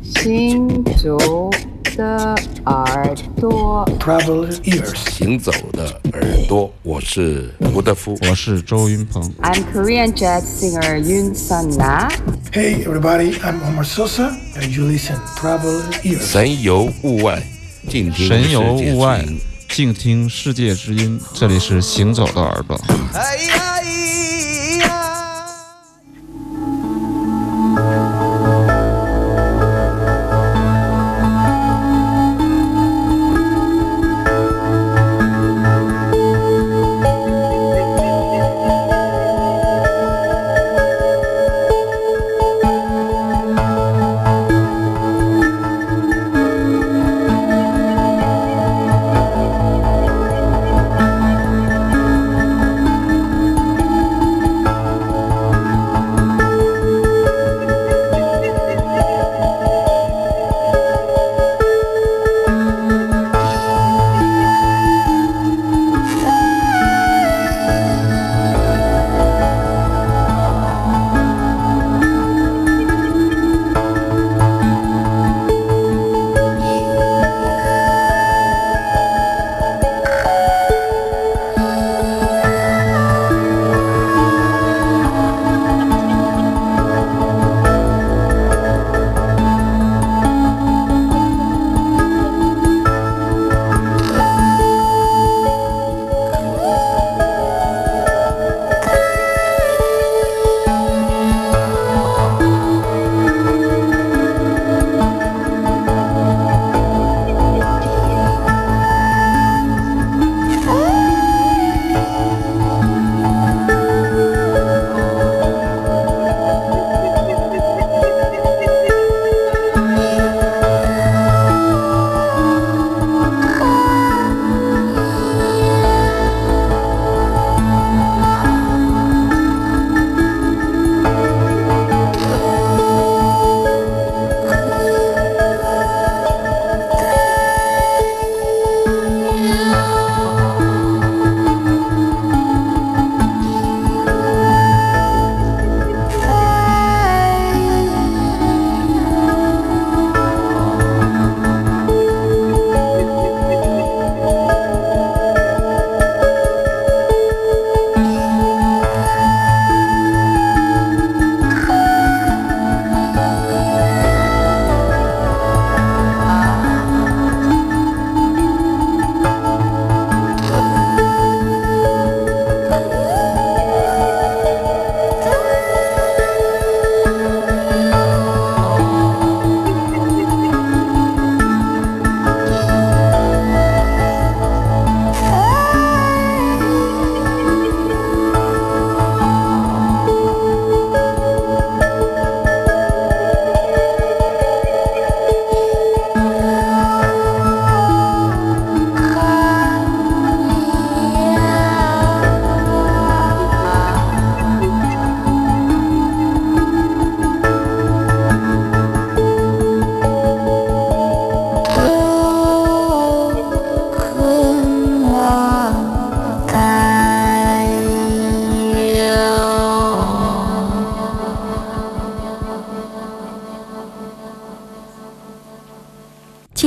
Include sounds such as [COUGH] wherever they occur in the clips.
行走的耳朵，Traveler's ears，行走的耳朵，我是吴德夫，我是周云鹏。I'm Korean jazz singer Yun Sun Na. Hey everybody, I'm Omar Sosa, and you listen Traveler's ears。神游物外，静听神游物外世界之音，静听世界之音。这里是行走的耳朵。哎呀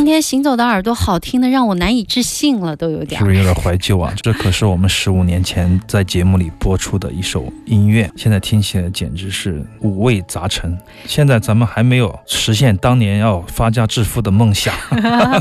今天行走的耳朵好听的让我难以置信了，都有点是不是有点怀旧啊？这可是我们十五年前在节目里播出的一首音乐，现在听起来简直是五味杂陈。现在咱们还没有实现当年要发家致富的梦想，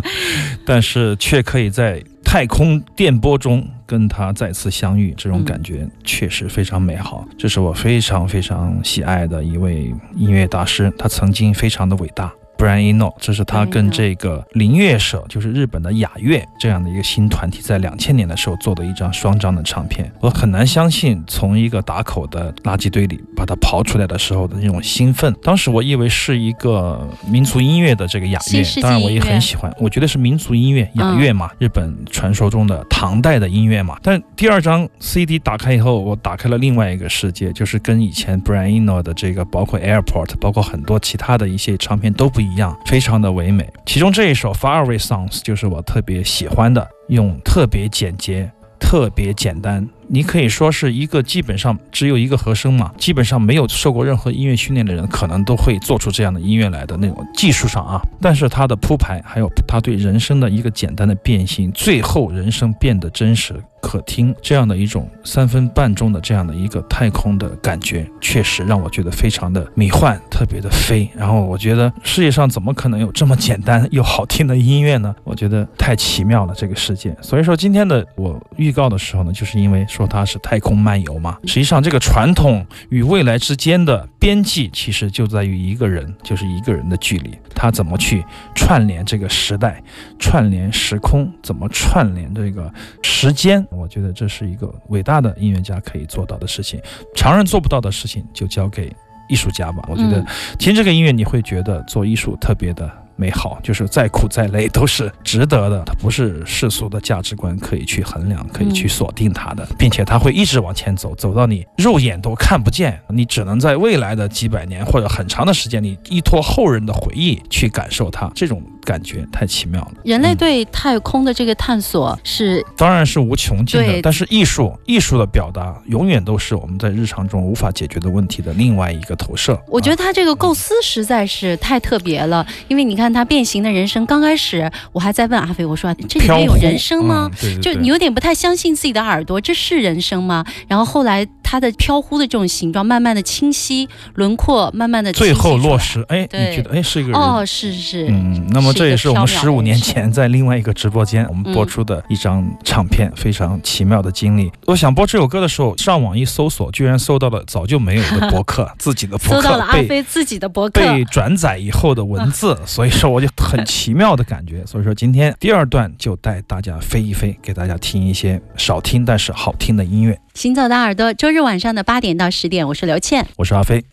[LAUGHS] 但是却可以在太空电波中跟他再次相遇，这种感觉确实非常美好。这是我非常非常喜爱的一位音乐大师，他曾经非常的伟大。Brian Eno，这是他跟这个林乐社，就是日本的雅乐这样的一个新团体，在两千年的时候做的一张双张的唱片。我很难相信，从一个打口的垃圾堆里把它刨出来的时候的那种兴奋。当时我以为是一个民族音乐的这个雅乐当然我也很喜欢，我觉得是民族音乐雅乐嘛，日本传说中的唐代的音乐嘛。但第二张 CD 打开以后，我打开了另外一个世界，就是跟以前 Brian Eno 的这个，包括 Airport，包括很多其他的一些唱片都不一样，非常的唯美。其中这一首 Faraway Songs 就是我特别喜欢的，用特别简洁、特别简单、你可以说是一个基本上只有一个和声嘛，基本上没有受过任何音乐训练的人，可能都会做出这样的音乐来的那种技术上啊。但是它的铺排，还有它对人声的一个简单的变形，最后人声变得真实。可听这样的一种三分半钟的这样的一个太空的感觉，确实让我觉得非常的迷幻，特别的飞。然后我觉得世界上怎么可能有这么简单又好听的音乐呢？我觉得太奇妙了这个世界。所以说今天的我预告的时候呢，就是因为说它是太空漫游嘛。实际上这个传统与未来之间的边际，其实就在于一个人，就是一个人的距离。他怎么去串联这个时代，串联时空，怎么串联这个时间？我觉得这是一个伟大的音乐家可以做到的事情，常人做不到的事情就交给艺术家吧。我觉得听这个音乐，你会觉得做艺术特别的美好，就是再苦再累都是值得的。它不是世俗的价值观可以去衡量、可以去锁定它的，并且它会一直往前走，走到你肉眼都看不见，你只能在未来的几百年或者很长的时间里，依托后人的回忆去感受它。这种。感觉太奇妙了。人类对太空的这个探索是，当然是无穷尽的。但是艺术，艺术的表达永远都是我们在日常中无法解决的问题的另外一个投射。我觉得他这个构思实在是太特别了，因为你看他变形的人生，刚开始我还在问阿飞，我说这里面有人声吗？就你有点不太相信自己的耳朵，这是人声吗？然后后来他的飘忽的这种形状，慢慢的清晰轮廓，慢慢的最后落实，哎，你觉得哎是一个人？哦，是是，嗯，那么。这也是我们十五年前在另外一个直播间我们播出的一张唱片，非常奇妙的经历。我想播这首歌的时候，上网一搜索，居然搜到了早就没有的博客，[LAUGHS] 自己的博客，搜到了阿飞自己的博客被转载以后的文字，[LAUGHS] 所以说我就很奇妙的感觉。所以说今天第二段就带大家飞一飞，给大家听一些少听但是好听的音乐。行走的耳朵，周日晚上的八点到十点，我是刘倩，我是阿飞。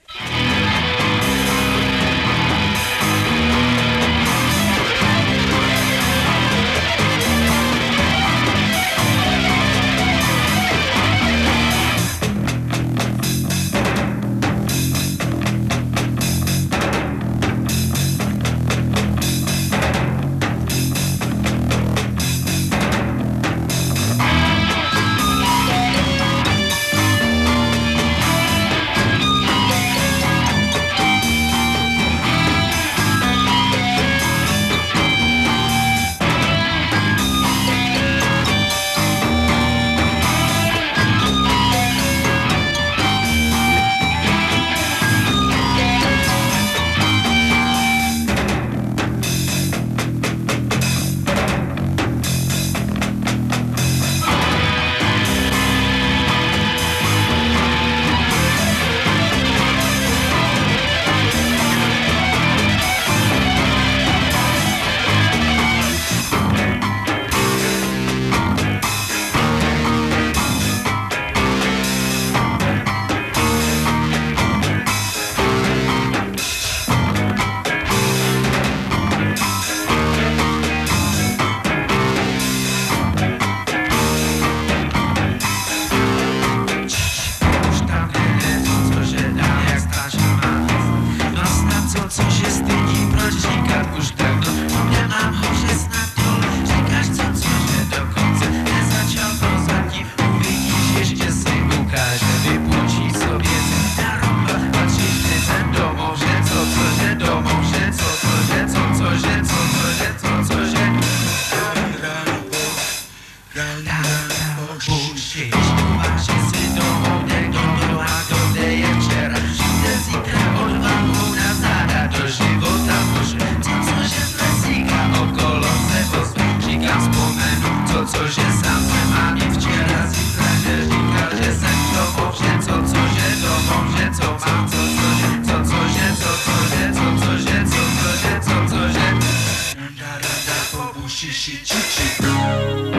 Chichi.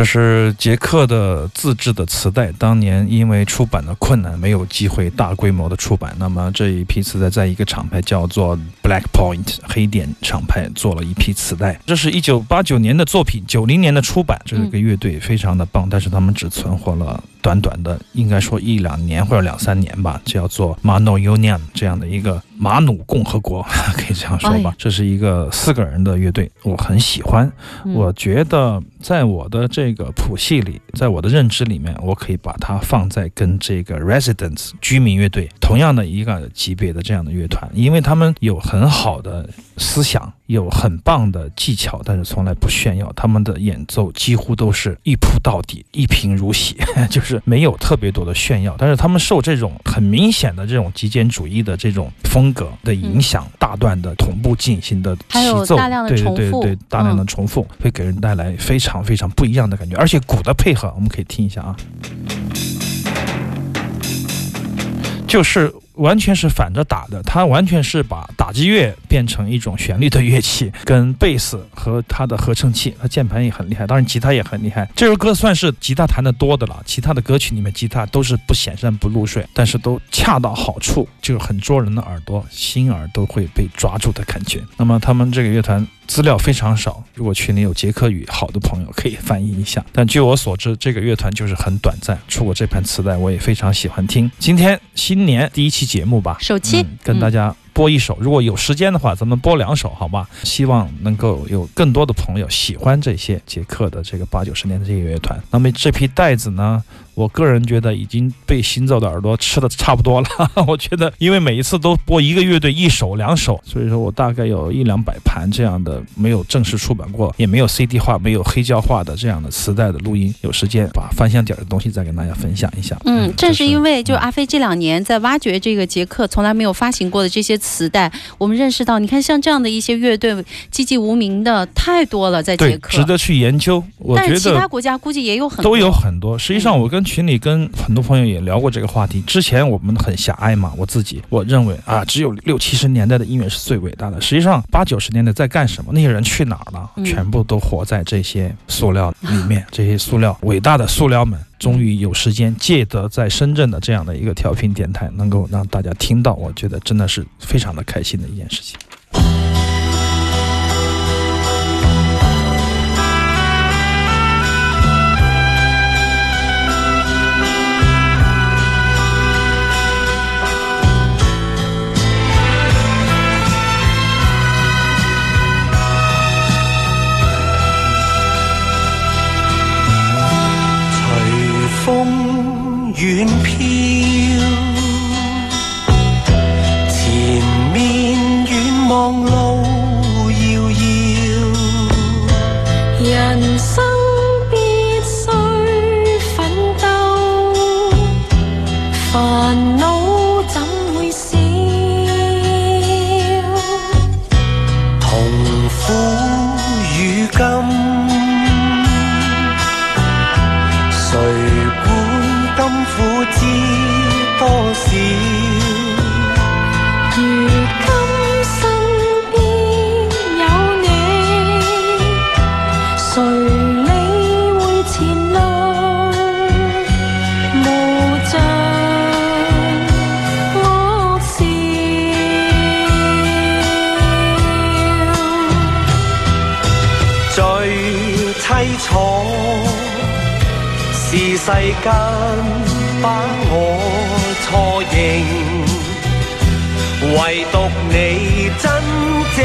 这是捷克的自制的磁带，当年因为出版的困难，没有机会大规模的出版。那么这一批磁带在一个厂牌叫做 Black Point 黑点厂牌做了一批磁带。这是一九八九年的作品，九零年的出版。这个乐队非常的棒，但是他们只存活了。短短的，应该说一两年或者两三年吧，叫做 Mano Union 这样的一个马努共和国，[LAUGHS] 可以这样说吧。这是一个四个人的乐队，我很喜欢。我觉得在我的这个谱系里，在我的认知里面，我可以把它放在跟这个 Residents 居民乐队同样的一个级别的这样的乐团，因为他们有很好的思想，有很棒的技巧，但是从来不炫耀。他们的演奏几乎都是一铺到底，一贫如洗，[LAUGHS] 就是。是没有特别多的炫耀，但是他们受这种很明显的这种极简主义的这种风格的影响，大段的同步进行的齐奏，对对对对，大量的重复会给人带来非常非常不一样的感觉，而且鼓的配合，我们可以听一下啊，就是。完全是反着打的，他完全是把打击乐变成一种旋律的乐器，跟贝斯和他的合成器，他键盘也很厉害，当然吉他也很厉害。这首歌算是吉他弹的多的了，其他的歌曲里面吉他都是不显山不露水，但是都恰到好处，就很捉人的耳朵，心耳都会被抓住的感觉。那么他们这个乐团。资料非常少，如果群里有捷克语好的朋友可以翻译一下。但据我所知，这个乐团就是很短暂，出过这盘磁带，我也非常喜欢听。今天新年第一期节目吧，首期跟大家。播一首，如果有时间的话，咱们播两首，好吗？希望能够有更多的朋友喜欢这些捷克的这个八九十年的这个乐团。那么这批袋子呢，我个人觉得已经被行走的耳朵吃的差不多了。[LAUGHS] 我觉得，因为每一次都播一个乐队一首两首，所以说我大概有一两百盘这样的没有正式出版过，也没有 CD 化、没有黑胶化的这样的磁带的录音。有时间把翻箱底儿的东西再跟大家分享一下。嗯，正是因为就阿飞这两年在挖掘这个捷克从来没有发行过的这些。磁带，我们认识到，你看像这样的一些乐队籍籍无名的太多了，在捷克，值得去研究。我觉得其他国家估计也有很多，都有很多。实际上，我跟群里跟很多朋友也聊过这个话题。之前我们很狭隘嘛，我自己我认为啊，只有六七十年代的音乐是最伟大的。实际上，八九十年代在干什么？那些人去哪儿了？全部都活在这些塑料里面。这些塑料，伟大的塑料们。终于有时间借得在深圳的这样的一个调频电台，能够让大家听到，我觉得真的是非常的开心的一件事情。远飘，前面远望路遥遥，人生世间把我错认，唯独你真正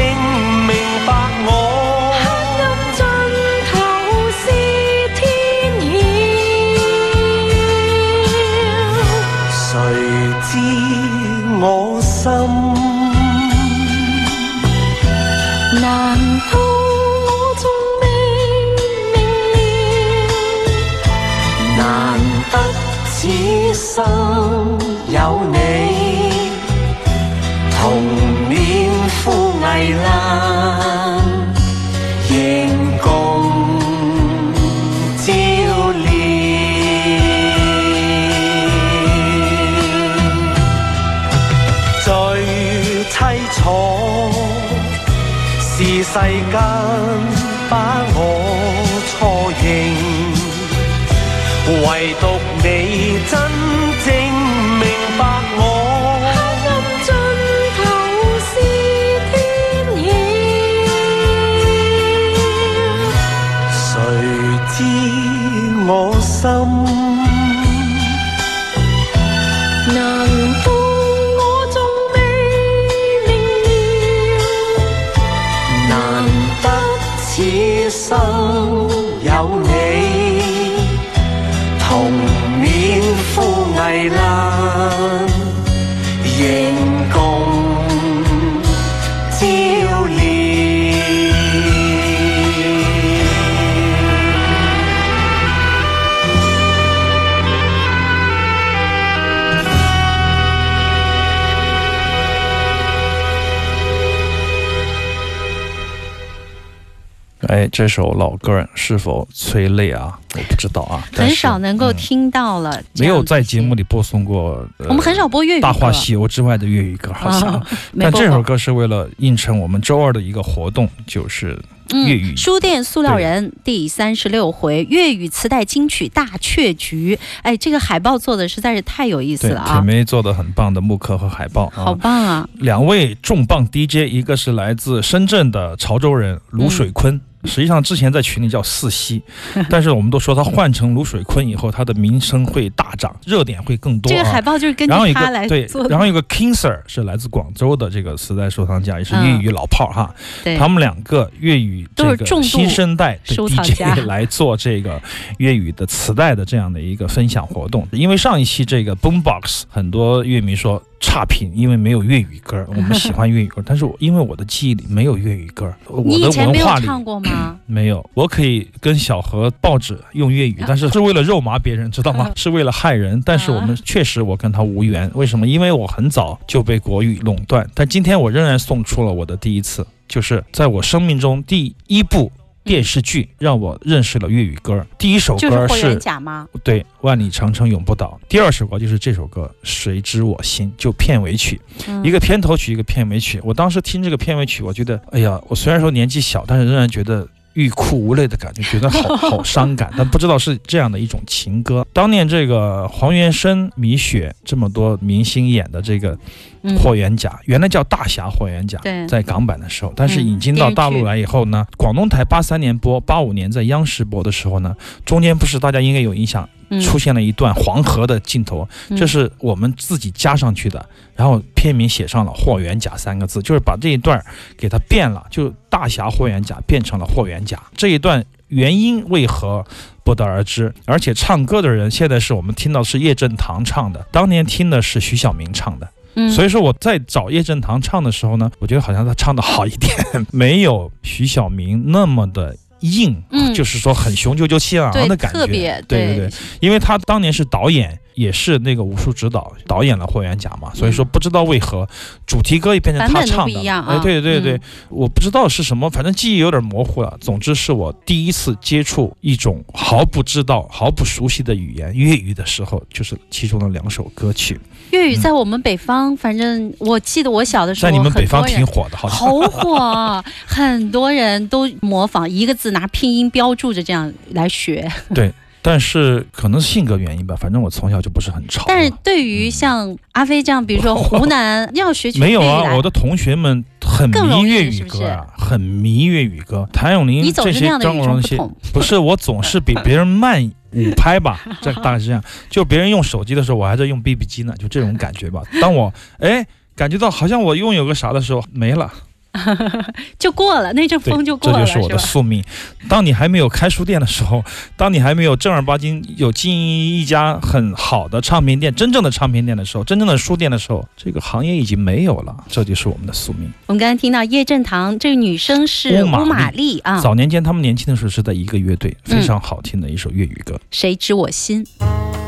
这首老歌儿是否催泪啊？我不知道啊，很少能够嗯听到了、这没有在节目里播送过。呃我们很少播粤语歌大话西游》之外的粤语歌，好像。[LAUGHS] 但这首歌是为了应衬我们周二的一个活动，就是粤语嗯、书店塑料人第三十六回粤语磁带金曲大雀局。哎，这个海报做的实在是太有意思了啊！梅做的很棒的木刻和海报好啊。棒啊！两位重磅 DJ，一个是来自深圳的潮州人卢水坤。嗯实际上，之前在群里叫四溪，[LAUGHS] 但是我们都说他换成卢水坤以后，他的名声会大涨，热点会更多、啊。这个海报就是根据然后一他来个对做，的。然后有个 King Sir 是来自广州的这个磁带收藏家，也是粤语老炮儿哈。对，他们两个粤语这个新生代 DJ [LAUGHS] 来做这个粤语的磁带的这样的一个分享活动。因为上一期这个 Boombox 很多乐迷说差评，因为没有粤语歌，我们喜欢粤语歌，[LAUGHS] 但是我因为我的记忆里没有粤语歌，你我的文化里唱过吗？[CLEARS THROAT] 没有，我可以跟小何报纸用粤语，但是是为了肉麻别人，知道吗？是为了害人。但是我们确实我跟他无缘，为什么？因为我很早就被国语垄断，但今天我仍然送出了我的第一次，就是在我生命中第一部电视剧让我认识了粤语歌。第一首歌就是霍元是甲吗？对《万里长城永不倒》，第二首歌就是这首歌《谁知我心》，就片尾曲。嗯一个片头曲，一个片尾曲。我当时听这个片尾曲，我觉得，哎呀，我虽然说年纪小，但是仍然觉得欲哭无泪的感觉，觉得好 [LAUGHS] 好伤感。但不知道是这样的一种情歌。当年这个黄元申、米雪这么多明星演的这个嗯霍元甲，原来叫大侠霍元甲，在港版的时候，但是嗯引进到大陆来以后呢，广东台八三年播，八五年在央视播的时候呢，中间不是大家应该有印象，嗯出现了一段黄河的镜头，嗯这是我们自己加上去的，然后片名写上了霍元甲三个字，就是把这一段给它变了，就大侠霍元甲变成了霍元甲。这一段原因为何不得而知，而且唱歌的人现在是我们听到是叶振棠唱的，当年听的是徐小明唱的。嗯所以说我在找叶振棠唱的时候呢，我觉得好像他唱的好一点，[LAUGHS] 没有徐小明那么的硬，嗯。就是说很雄赳赳气昂昂的感觉。特别对对。对，因为他当年是导演，也是那个武术指导，导演了霍元甲嘛，所以说不知道为何主题歌也变成他唱的。哎，对对对我不知道是什么，反正记忆有点模糊了。总之是我第一次接触一种毫不知道、毫不熟悉的语言粤语的时候，就是其中的两首歌曲，粤语在我们北方，反正我记得我小的时候，在你们北方挺火的，好像。好火，很多人都模仿一个字拿拼音标注着这样来学。[LAUGHS] [LAUGHS] 对但是可能是性格原因吧，反正我从小就不是很吵。但是对于像阿飞这样，比如说湖南要学起没有啊，我的同学们很迷粤语歌啊，很迷粤语歌。谭咏麟这些张国荣那些。不是我总是比别人慢五拍吧，[LAUGHS] 这大概是这样。就别人用手机的时候，我还在用 BB 机呢，就这种感觉吧。当我哎感觉到好像我拥有个啥的时候，没了，[LAUGHS] 就过了，那阵风就，过了，这就是我的？宿命。当你还没有开书店的时候，当你还没有正儿八经有经营一家很好的唱片店、真正的唱片店的时候，真正的书店的时候，这个行业已经没有了。这就是我们的宿命。我们刚才听到叶振棠这个女生是乌玛丽啊，早年间他们年轻的时候是在一个乐队，嗯非常好听的一首粤语歌。谁知我心？天。